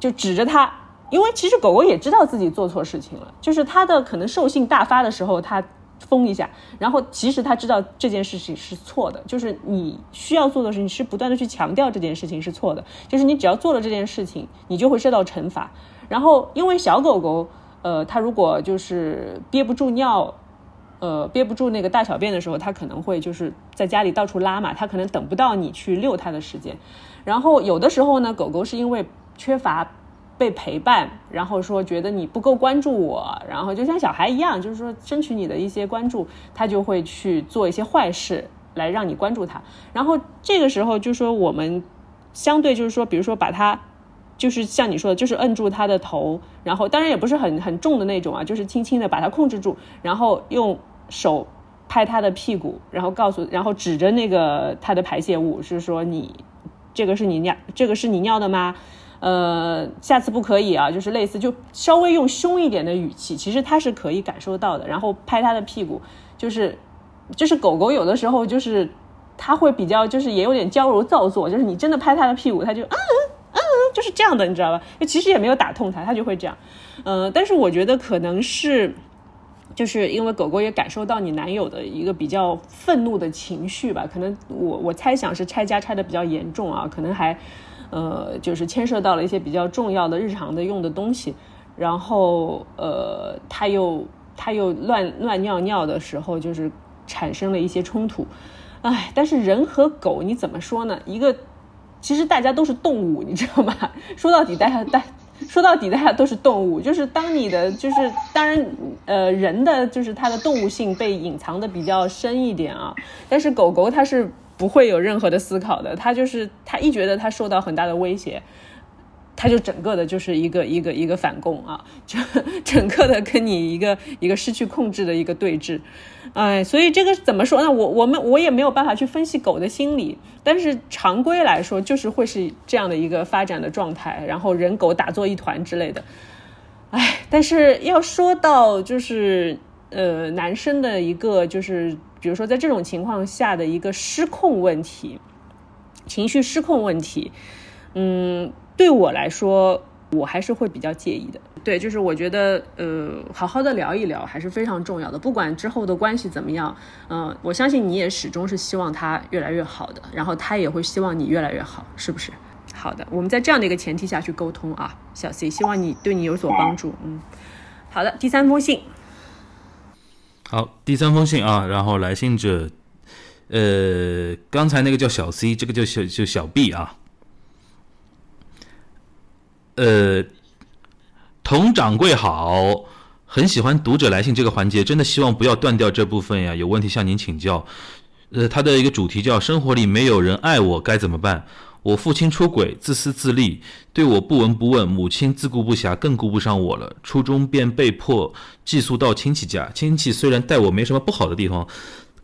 [SPEAKER 1] 就指着它。因为其实狗狗也知道自己做错事情了，就是它的可能兽性大发的时候，它疯一下，然后其实它知道这件事情是错的，就是你需要做的是，你是不断的去强调这件事情是错的，就是你只要做了这件事情，你就会受到惩罚。然后因为小狗狗，呃，它如果就是憋不住尿，呃，憋不住那个大小便的时候，它可能会就是在家里到处拉嘛，它可能等不到你去遛它的时间。然后有的时候呢，狗狗是因为缺乏。被陪伴，然后说觉得你不够关注我，然后就像小孩一样，就是说争取你的一些关注，他就会去做一些坏事来让你关注他。然后这个时候就说我们相对就是说，比如说把他就是像你说的，就是摁住他的头，然后当然也不是很很重的那种啊，就是轻轻的把他控制住，然后用手拍他的屁股，然后告诉，然后指着那个他的排泄物，是说你这个是你尿，这个是你尿的吗？呃，下次不可以啊，就是类似就稍微用凶一点的语气，其实它是可以感受到的。然后拍它的屁股，就是就是狗狗有的时候就是它会比较就是也有点娇柔造作，就是你真的拍它的屁股，它就嗯。就是这样的，你知道吧？其实也没有打痛它，它就会这样。呃，但是我觉得可能是，就是因为狗狗也感受到你男友的一个比较愤怒的情绪吧。可能我我猜想是拆家拆的比较严重啊，可能还呃就是牵涉到了一些比较重要的日常的用的东西。然后呃，它又它又乱乱尿尿的时候，就是产生了一些冲突。哎，但是人和狗你怎么说呢？一个。其实大家都是动物，你知道吗？说到底，大家大说到底，大家都是动物。就是当你的，就是当然，呃，人的就是它的动物性被隐藏的比较深一点啊。但是狗狗它是不会有任何的思考的，他就是他一觉得他受到很大的威胁。他就整个的就是一个一个一个反攻啊，就整个的跟你一个一个失去控制的一个对峙，哎，所以这个怎么说呢？我我们我也没有办法去分析狗的心理，但是常规来说就是会是这样的一个发展的状态，然后人狗打作一团之类的，哎，但是要说到就是呃男生的一个就是比如说在这种情况下的一个失控问题，情绪失控问题，嗯。对我来说，我还是会比较介意的。对，就是我觉得，呃，好好的聊一聊还是非常重要的。不管之后的关系怎么样，嗯，我相信你也始终是希望他越来越好的，然后他也会希望你越来越好，是不是？好的，我们在这样的一个前提下去沟通啊，小 C，希望你对你有所帮助。嗯，好的，第三封信。
[SPEAKER 2] 好，第三封信啊，然后来信者，呃，刚才那个叫小 C，这个叫小就小 B 啊。呃，童掌柜好，很喜欢读者来信这个环节，真的希望不要断掉这部分呀。有问题向您请教。呃，他的一个主题叫“生活里没有人爱我该怎么办”。我父亲出轨，自私自利，对我不闻不问；母亲自顾不暇，更顾不上我了。初中便被迫寄宿到亲戚家，亲戚虽然待我没什么不好的地方。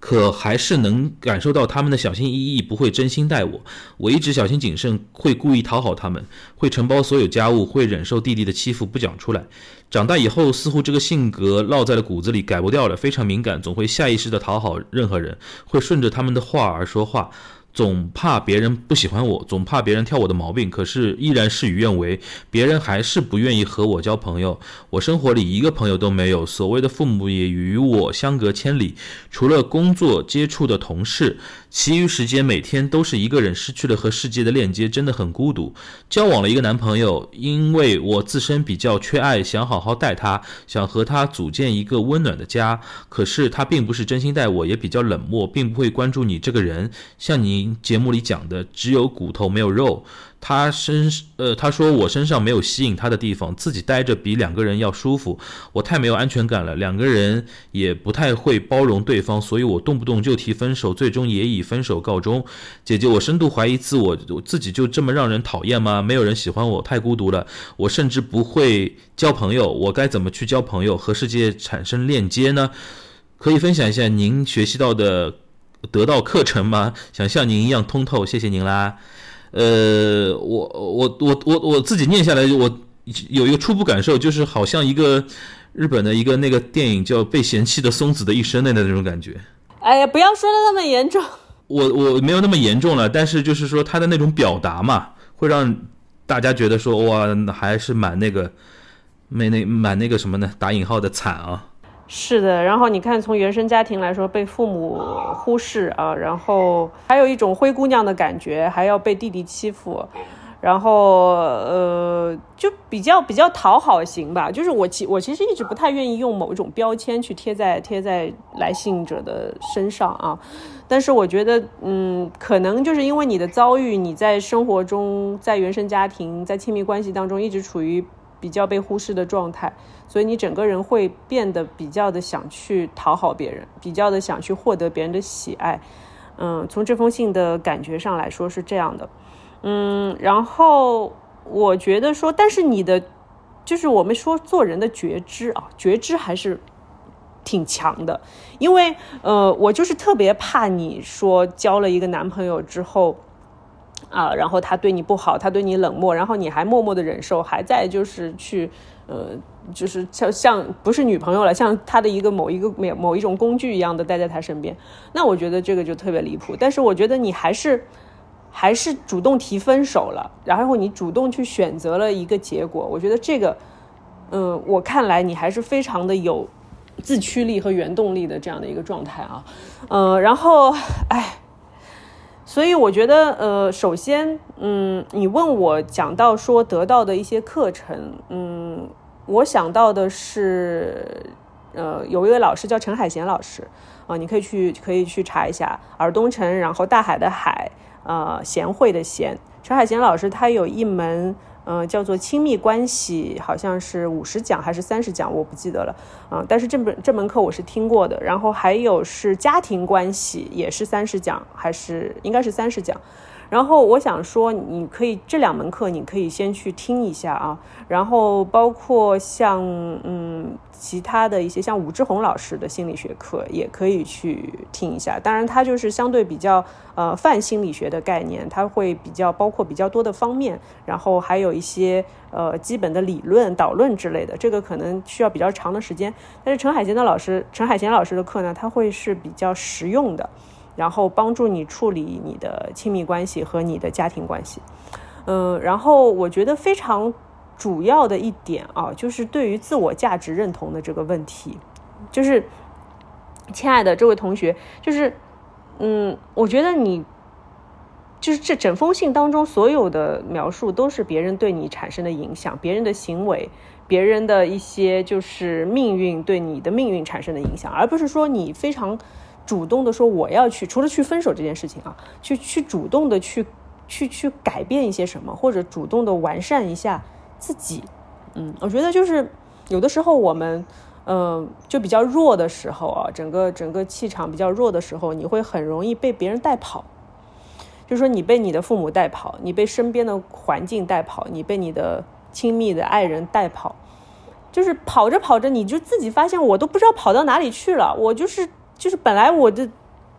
[SPEAKER 2] 可还是能感受到他们的小心翼翼，不会真心待我。我一直小心谨慎，会故意讨好他们，会承包所有家务，会忍受弟弟的欺负不讲出来。长大以后，似乎这个性格落在了骨子里，改不掉了。非常敏感，总会下意识的讨好任何人，会顺着他们的话而说话。总怕别人不喜欢我，总怕别人挑我的毛病，可是依然事与愿违，别人还是不愿意和我交朋友。我生活里一个朋友都没有，所谓的父母也与我相隔千里，除了工作接触的同事。其余时间每天都是一个人，失去了和世界的链接，真的很孤独。交往了一个男朋友，因为我自身比较缺爱，想好好待他，想和他组建一个温暖的家。可是他并不是真心待我，也比较冷漠，并不会关注你这个人。像你您节目里讲的，只有骨头没有肉。他身呃，他说我身上没有吸引他的地方，自己待着比两个人要舒服。我太没有安全感了，两个人也不太会包容对方，所以我动不动就提分手，最终也以分手告终。姐姐，我深度怀疑自我，我自己就这么让人讨厌吗？没有人喜欢我，太孤独了。我甚至不会交朋友，我该怎么去交朋友，和世界产生链接呢？可以分享一下您学习到的得到课程吗？想像您一样通透，谢谢您啦。呃，我我我我我自己念下来，我有一个初步感受，就是好像一个日本的一个那个电影叫《被嫌弃的松子的一生》的那种感觉。
[SPEAKER 1] 哎呀，不要说的那么严重。
[SPEAKER 2] 我我没有那么严重了，但是就是说他的那种表达嘛，会让大家觉得说哇，还是蛮那个，没那蛮那个什么呢？打引号的惨啊。
[SPEAKER 1] 是的，然后你看，从原生家庭来说，被父母忽视啊，然后还有一种灰姑娘的感觉，还要被弟弟欺负，然后呃，就比较比较讨好型吧。就是我其我其实一直不太愿意用某一种标签去贴在贴在来信者的身上啊，但是我觉得，嗯，可能就是因为你的遭遇，你在生活中，在原生家庭，在亲密关系当中，一直处于比较被忽视的状态。所以你整个人会变得比较的想去讨好别人，比较的想去获得别人的喜爱，嗯，从这封信的感觉上来说是这样的，嗯，然后我觉得说，但是你的就是我们说做人的觉知啊，觉知还是挺强的，因为呃，我就是特别怕你说交了一个男朋友之后。啊，然后他对你不好，他对你冷漠，然后你还默默的忍受，还在就是去，呃，就是像像不是女朋友了，像他的一个某一个某某一种工具一样的待在他身边，那我觉得这个就特别离谱。但是我觉得你还是还是主动提分手了，然后你主动去选择了一个结果，我觉得这个，嗯，我看来你还是非常的有自驱力和原动力的这样的一个状态啊，嗯，然后，哎。所以我觉得，呃，首先，嗯，你问我讲到说得到的一些课程，嗯，我想到的是，呃，有一位老师叫陈海贤老师，啊，你可以去可以去查一下，尔东城，然后大海的海，呃，贤惠的贤，陈海贤老师他有一门。嗯，叫做亲密关系，好像是五十讲还是三十讲，我不记得了。嗯，但是这本这门课我是听过的。然后还有是家庭关系，也是三十讲，还是应该是三十讲。然后我想说，你可以这两门课，你可以先去听一下啊。然后包括像嗯其他的一些，像武志红老师的心理学课，也可以去听一下。当然，它就是相对比较呃泛心理学的概念，它会比较包括比较多的方面，然后还有一些呃基本的理论导论之类的。这个可能需要比较长的时间。但是陈海贤的老师，陈海贤老师的课呢，他会是比较实用的。然后帮助你处理你的亲密关系和你的家庭关系，嗯，然后我觉得非常主要的一点啊，就是对于自我价值认同的这个问题，就是亲爱的这位同学，就是嗯，我觉得你就是这整封信当中所有的描述都是别人对你产生的影响，别人的行为，别人的一些就是命运对你的命运产生的影响，而不是说你非常。主动的说我要去，除了去分手这件事情啊，去去主动的去去去改变一些什么，或者主动的完善一下自己。嗯，我觉得就是有的时候我们，嗯，就比较弱的时候啊，整个整个气场比较弱的时候，你会很容易被别人带跑。就是说，你被你的父母带跑，你被身边的环境带跑，你被你的亲密的爱人带跑，就是跑着跑着，你就自己发现我都不知道跑到哪里去了，我就是。就是本来我的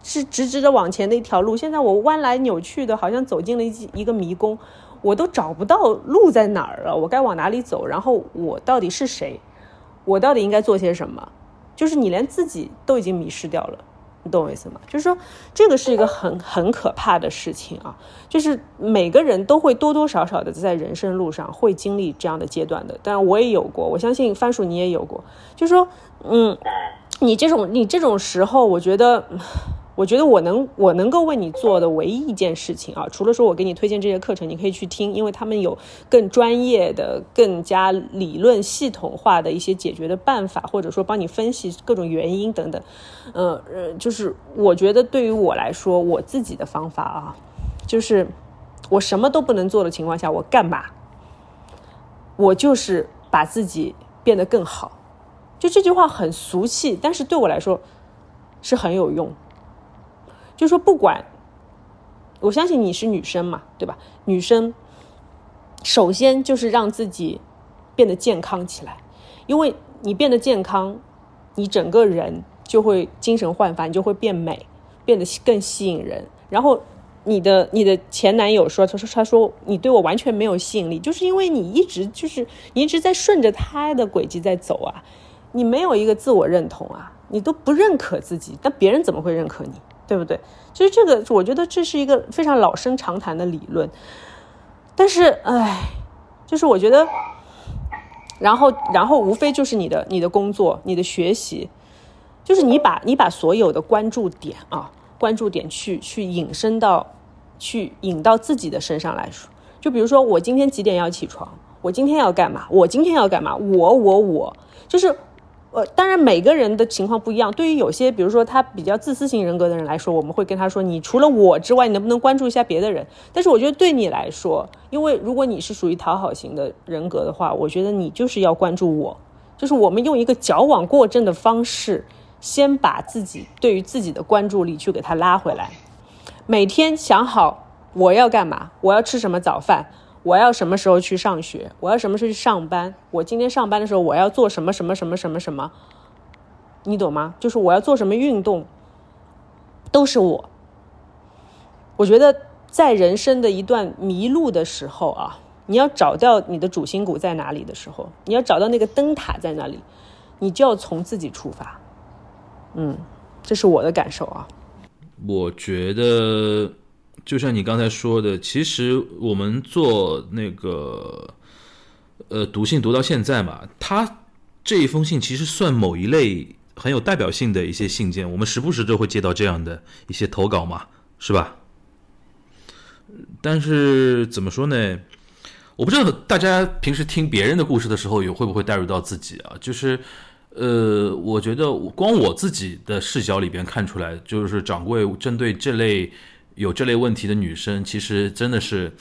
[SPEAKER 1] 是直直的往前的一条路，现在我弯来扭去的，好像走进了一一个迷宫，我都找不到路在哪儿了，我该往哪里走？然后我到底是谁？我到底应该做些什么？就是你连自己都已经迷失掉了，你懂我意思吗？就是说这个是一个很很可怕的事情啊！就是每个人都会多多少少的在人生路上会经历这样的阶段的，当然我也有过，我相信番薯你也有过，就是说，嗯。你这种你这种时候，我觉得，我觉得我能我能够为你做的唯一一件事情啊，除了说我给你推荐这些课程，你可以去听，因为他们有更专业的、更加理论系统化的一些解决的办法，或者说帮你分析各种原因等等。呃呃，就是我觉得对于我来说，我自己的方法啊，就是我什么都不能做的情况下，我干嘛？我就是把自己变得更好。就这句话很俗气，但是对我来说是很有用。就说不管，我相信你是女生嘛，对吧？女生首先就是让自己变得健康起来，因为你变得健康，你整个人就会精神焕发，你就会变美，变得更吸引人。然后你的你的前男友说，他说他说你对我完全没有吸引力，就是因为你一直就是你一直在顺着他的轨迹在走啊。你没有一个自我认同啊，你都不认可自己，那别人怎么会认可你，对不对？其实这个，我觉得这是一个非常老生常谈的理论。但是，哎，就是我觉得，然后，然后无非就是你的你的工作、你的学习，就是你把你把所有的关注点啊，关注点去去引申到，去引到自己的身上来说。就比如说，我今天几点要起床？我今天要干嘛？我今天要干嘛？我我我，就是。呃，当然每个人的情况不一样。对于有些，比如说他比较自私型人格的人来说，我们会跟他说：“你除了我之外，你能不能关注一下别的人？”但是我觉得对你来说，因为如果你是属于讨好型的人格的话，我觉得你就是要关注我，就是我们用一个矫枉过正的方式，先把自己对于自己的关注力去给他拉回来。每天想好我要干嘛，我要吃什么早饭，我要什么时候去上学，我要什么时候去上班，我今天上班的时候我要做什么什么什么什么什么，你懂吗？就是我要做什么运动，都是我。我觉得在人生的一段迷路的时候啊，你要找到你的主心骨在哪里的时候，你要找到那个灯塔在哪里，你就要从自己出发。嗯，这是我的感受啊。
[SPEAKER 2] 我觉得，就像你刚才说的，其实我们做那个，呃，读信读到现在嘛，他这一封信其实算某一类很有代表性的一些信件，我们时不时都会接到这样的一些投稿嘛，是吧？但是怎么说呢？我不知道大家平时听别人的故事的时候，有会不会带入到自己啊？就是，呃，我觉得光我自己的视角里边看出来，就是掌柜针对这类有这类问题的女生，其实真的是。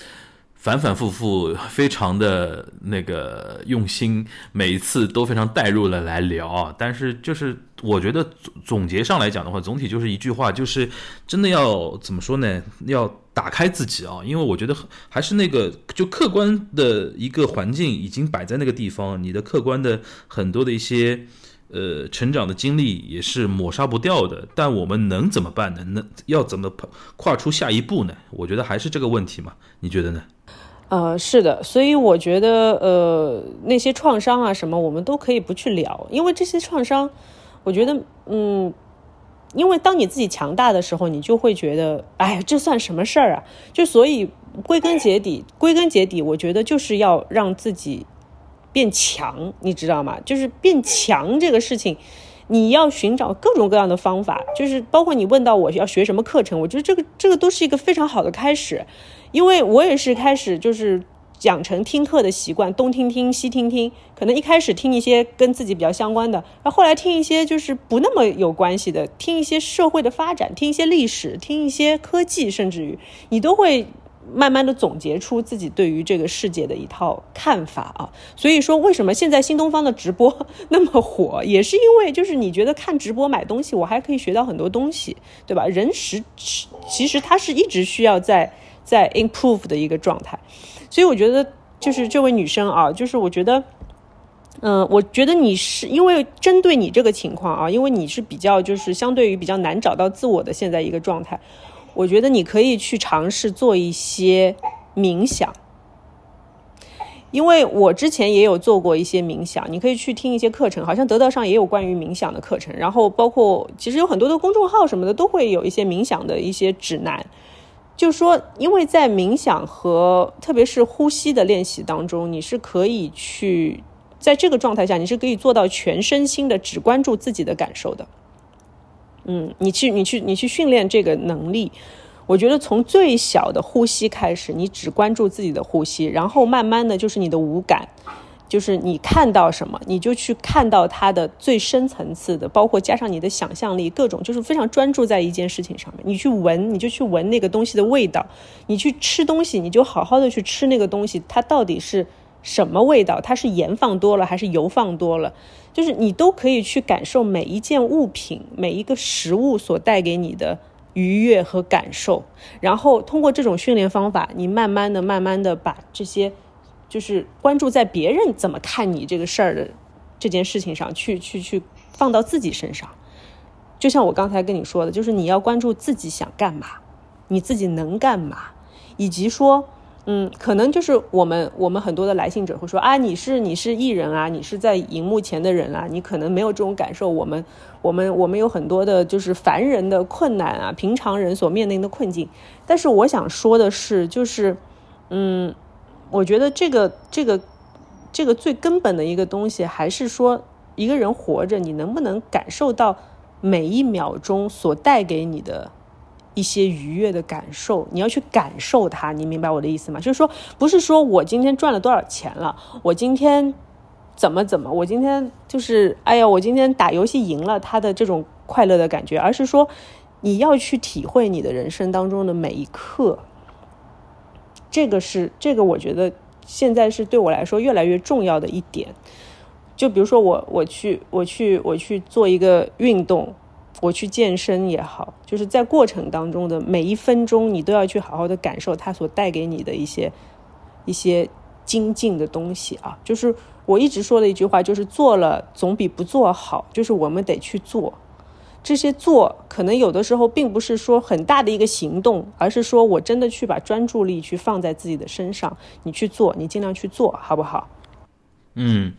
[SPEAKER 2] 反反复复，非常的那个用心，每一次都非常带入了来聊啊。但是就是我觉得总总结上来讲的话，总体就是一句话，就是真的要怎么说呢？要打开自己啊，因为我觉得还是那个就客观的一个环境已经摆在那个地方，你的客观的很多的一些呃成长的经历也是抹杀不掉的。但我们能怎么办呢？能要怎么跨出下一步呢？我觉得还是这个问题嘛，你觉得呢？
[SPEAKER 1] 呃，是的，所以我觉得，呃，那些创伤啊什么，我们都可以不去聊，因为这些创伤，我觉得，嗯，因为当你自己强大的时候，你就会觉得，哎，这算什么事儿啊？就所以归根结底，归根结底，我觉得就是要让自己变强，你知道吗？就是变强这个事情，你要寻找各种各样的方法，就是包括你问到我要学什么课程，我觉得这个这个都是一个非常好的开始。因为我也是开始就是养成听课的习惯，东听听西听听，可能一开始听一些跟自己比较相关的，然后后来听一些就是不那么有关系的，听一些社会的发展，听一些历史，听一些科技，甚至于你都会慢慢的总结出自己对于这个世界的一套看法啊。所以说，为什么现在新东方的直播 那么火，也是因为就是你觉得看直播买东西，我还可以学到很多东西，对吧？人实其实他是一直需要在。在 improve 的一个状态，所以我觉得就是这位女生啊，就是我觉得，嗯，我觉得你是因为针对你这个情况啊，因为你是比较就是相对于比较难找到自我的现在一个状态，我觉得你可以去尝试做一些冥想，因为我之前也有做过一些冥想，你可以去听一些课程，好像得到上也有关于冥想的课程，然后包括其实有很多的公众号什么的都会有一些冥想的一些指南。就说，因为在冥想和特别是呼吸的练习当中，你是可以去在这个状态下，你是可以做到全身心的只关注自己的感受的。嗯，你去，你去，你去训练这个能力。我觉得从最小的呼吸开始，你只关注自己的呼吸，然后慢慢的就是你的五感。就是你看到什么，你就去看到它的最深层次的，包括加上你的想象力，各种就是非常专注在一件事情上面。你去闻，你就去闻那个东西的味道；你去吃东西，你就好好的去吃那个东西，它到底是什么味道？它是盐放多了还是油放多了？就是你都可以去感受每一件物品、每一个食物所带给你的愉悦和感受。然后通过这种训练方法，你慢慢的、慢慢的把这些。就是关注在别人怎么看你这个事儿的这件事情上去，去去放到自己身上。就像我刚才跟你说的，就是你要关注自己想干嘛，你自己能干嘛，以及说，嗯，可能就是我们我们很多的来信者会说啊，你是你是艺人啊，你是在荧幕前的人啊，你可能没有这种感受。我们我们我们有很多的就是凡人的困难啊，平常人所面临的困境。但是我想说的是，就是嗯。我觉得这个这个这个最根本的一个东西，还是说一个人活着，你能不能感受到每一秒钟所带给你的一些愉悦的感受？你要去感受它，你明白我的意思吗？就是说，不是说我今天赚了多少钱了，我今天怎么怎么，我今天就是哎呀，我今天打游戏赢了，他的这种快乐的感觉，而是说你要去体会你的人生当中的每一刻。这个是这个，我觉得现在是对我来说越来越重要的一点。就比如说我我去我去我去做一个运动，我去健身也好，就是在过程当中的每一分钟，你都要去好好的感受它所带给你的一些一些精进的东西啊。就是我一直说的一句话，就是做了总比不做好，就是我们得去做。这些做可能有的时候并不是说很大的一个行动，而是说我真的去把专注力去放在自己的身上，你去做，你尽量去做好不好？
[SPEAKER 2] 嗯，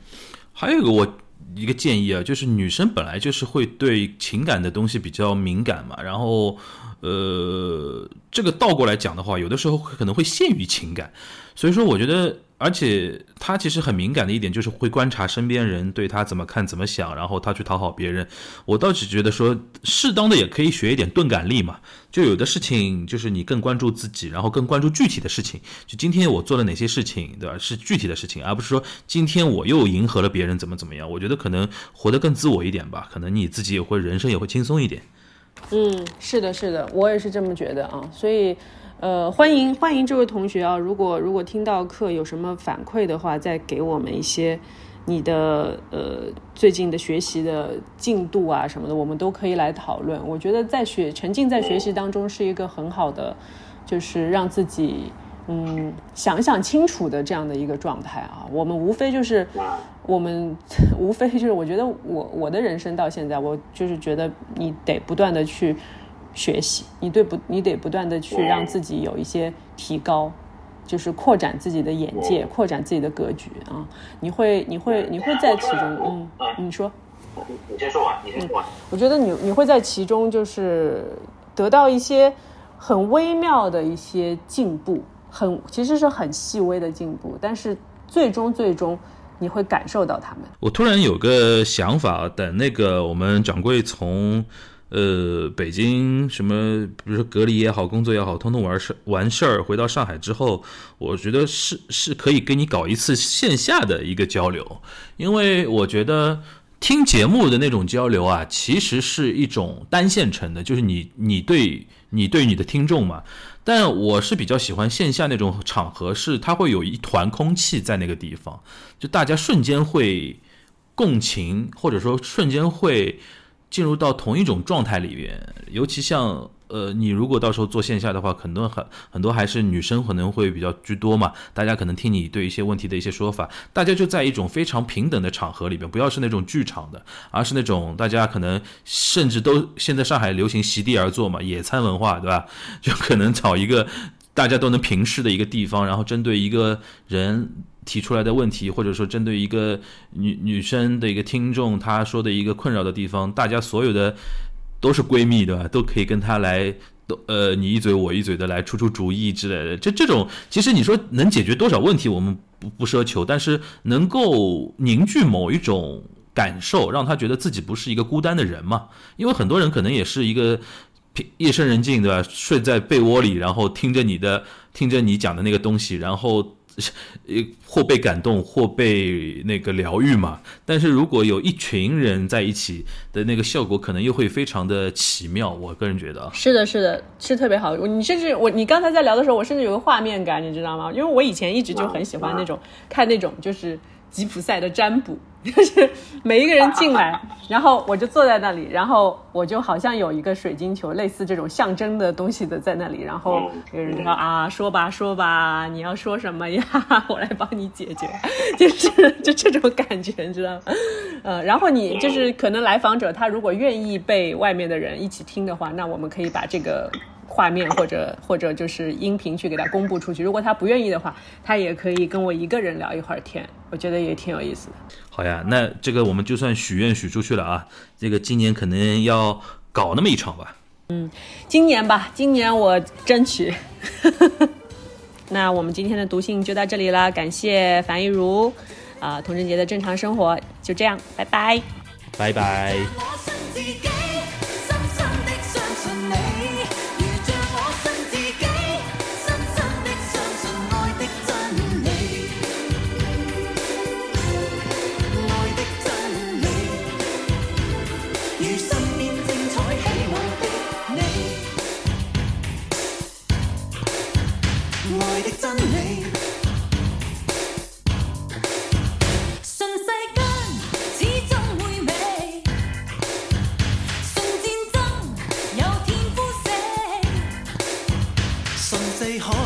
[SPEAKER 2] 还有一个我一个建议啊，就是女生本来就是会对情感的东西比较敏感嘛，然后呃，这个倒过来讲的话，有的时候可能会限于情感，所以说我觉得。而且他其实很敏感的一点就是会观察身边人对他怎么看怎么想，然后他去讨好别人。我倒是觉得说，适当的也可以学一点钝感力嘛。就有的事情就是你更关注自己，然后更关注具体的事情。就今天我做了哪些事情，对吧？是具体的事情，而不是说今天我又迎合了别人怎么怎么样。我觉得可能活得更自我一点吧，可能你自己也会人生也会轻松一点。
[SPEAKER 1] 嗯，是的，是的，我也是这么觉得啊，所以。呃，欢迎欢迎这位同学啊！如果如果听到课有什么反馈的话，再给我们一些你的呃最近的学习的进度啊什么的，我们都可以来讨论。我觉得在学沉浸在学习当中是一个很好的，就是让自己嗯想想清楚的这样的一个状态啊。我们无非就是我们无非就是我觉得我我的人生到现在，我就是觉得你得不断的去。学习，你对不？你得不断的去让自己有一些提高，就是扩展自己的眼界，扩展自己的格局啊！你会，你会，你会在其中，嗯，你说，
[SPEAKER 3] 你先说完，你先说完。
[SPEAKER 1] 我觉得你你会在其中就是得到一些很微妙的一些进步，很其实是很细微的进步，但是最终最终你会感受到他们。
[SPEAKER 2] 我突然有个想法，等那个我们掌柜从。呃，北京什么，比如说隔离也好，工作也好，通通完事完事儿，回到上海之后，我觉得是是可以跟你搞一次线下的一个交流，因为我觉得听节目的那种交流啊，其实是一种单线程的，就是你你对你对你的听众嘛，但我是比较喜欢线下那种场合，是它会有一团空气在那个地方，就大家瞬间会共情，或者说瞬间会。进入到同一种状态里面，尤其像呃，你如果到时候做线下的话，很多很很多还是女生可能会比较居多嘛。大家可能听你对一些问题的一些说法，大家就在一种非常平等的场合里边，不要是那种剧场的，而是那种大家可能甚至都现在上海流行席地而坐嘛，野餐文化，对吧？就可能找一个大家都能平视的一个地方，然后针对一个人。提出来的问题，或者说针对一个女女生的一个听众，她说的一个困扰的地方，大家所有的都是闺蜜，对吧？都可以跟她来，都呃你一嘴我一嘴的来出出主意之类的。这这种其实你说能解决多少问题，我们不不奢求，但是能够凝聚某一种感受，让她觉得自己不是一个孤单的人嘛。因为很多人可能也是一个夜深人静，对吧？睡在被窝里，然后听着你的听着你讲的那个东西，然后。或被感动，或被那个疗愈嘛。但是如果有一群人在一起的那个效果，可能又会非常的奇妙。我个人觉得
[SPEAKER 1] 是的，是的，是特别好。你甚至我，你刚才在聊的时候，我甚至有个画面感，你知道吗？因为我以前一直就很喜欢那种看那种就是吉普赛的占卜。就是每一个人进来，然后我就坐在那里，然后我就好像有一个水晶球，类似这种象征的东西的在那里，然后有人说啊，说吧说吧，你要说什么呀？我来帮你解决，就是就这种感觉，你知道吗？呃，然后你就是可能来访者他如果愿意被外面的人一起听的话，那我们可以把这个。画面或者或者就是音频去给他公布出去，如果他不愿意的话，他也可以跟我一个人聊一会儿天，我觉得也挺有意思的。
[SPEAKER 2] 好呀，那这个我们就算许愿许出去了啊，这个今年可能要搞那么一场吧。
[SPEAKER 1] 嗯，今年吧，今年我争取。那我们今天的读信就到这里了，感谢樊一茹，啊，童贞杰的正常生活就这样，拜拜，
[SPEAKER 2] 拜拜。
[SPEAKER 4] 四海